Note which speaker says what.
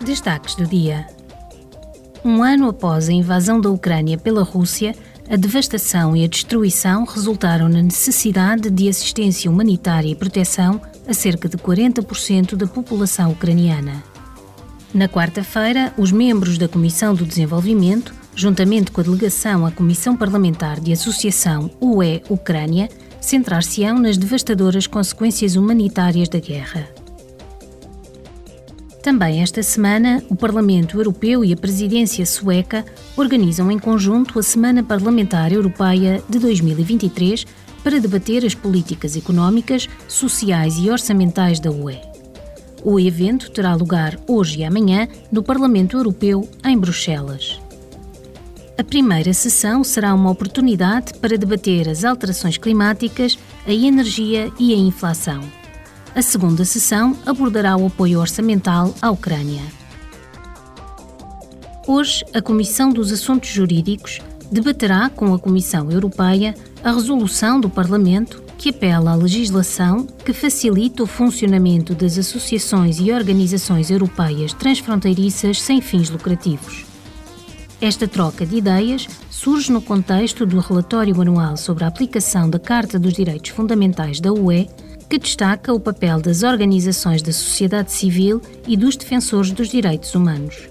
Speaker 1: Destaques do dia. Um ano após a invasão da Ucrânia pela Rússia, a devastação e a destruição resultaram na necessidade de assistência humanitária e proteção a cerca de 40% da população ucraniana. Na quarta-feira, os membros da Comissão do Desenvolvimento, juntamente com a delegação à Comissão Parlamentar de Associação UE-Ucrânia, centrar-se-ão nas devastadoras consequências humanitárias da guerra. Também esta semana, o Parlamento Europeu e a Presidência Sueca organizam em conjunto a Semana Parlamentar Europeia de 2023 para debater as políticas económicas, sociais e orçamentais da UE. O evento terá lugar hoje e amanhã no Parlamento Europeu, em Bruxelas. A primeira sessão será uma oportunidade para debater as alterações climáticas, a energia e a inflação. A segunda sessão abordará o apoio orçamental à Ucrânia. Hoje, a Comissão dos Assuntos Jurídicos debaterá com a Comissão Europeia a resolução do Parlamento que apela à legislação que facilita o funcionamento das associações e organizações europeias transfronteiriças sem fins lucrativos. Esta troca de ideias surge no contexto do relatório anual sobre a aplicação da Carta dos Direitos Fundamentais da UE que destaca o papel das organizações da sociedade civil e dos defensores dos direitos humanos.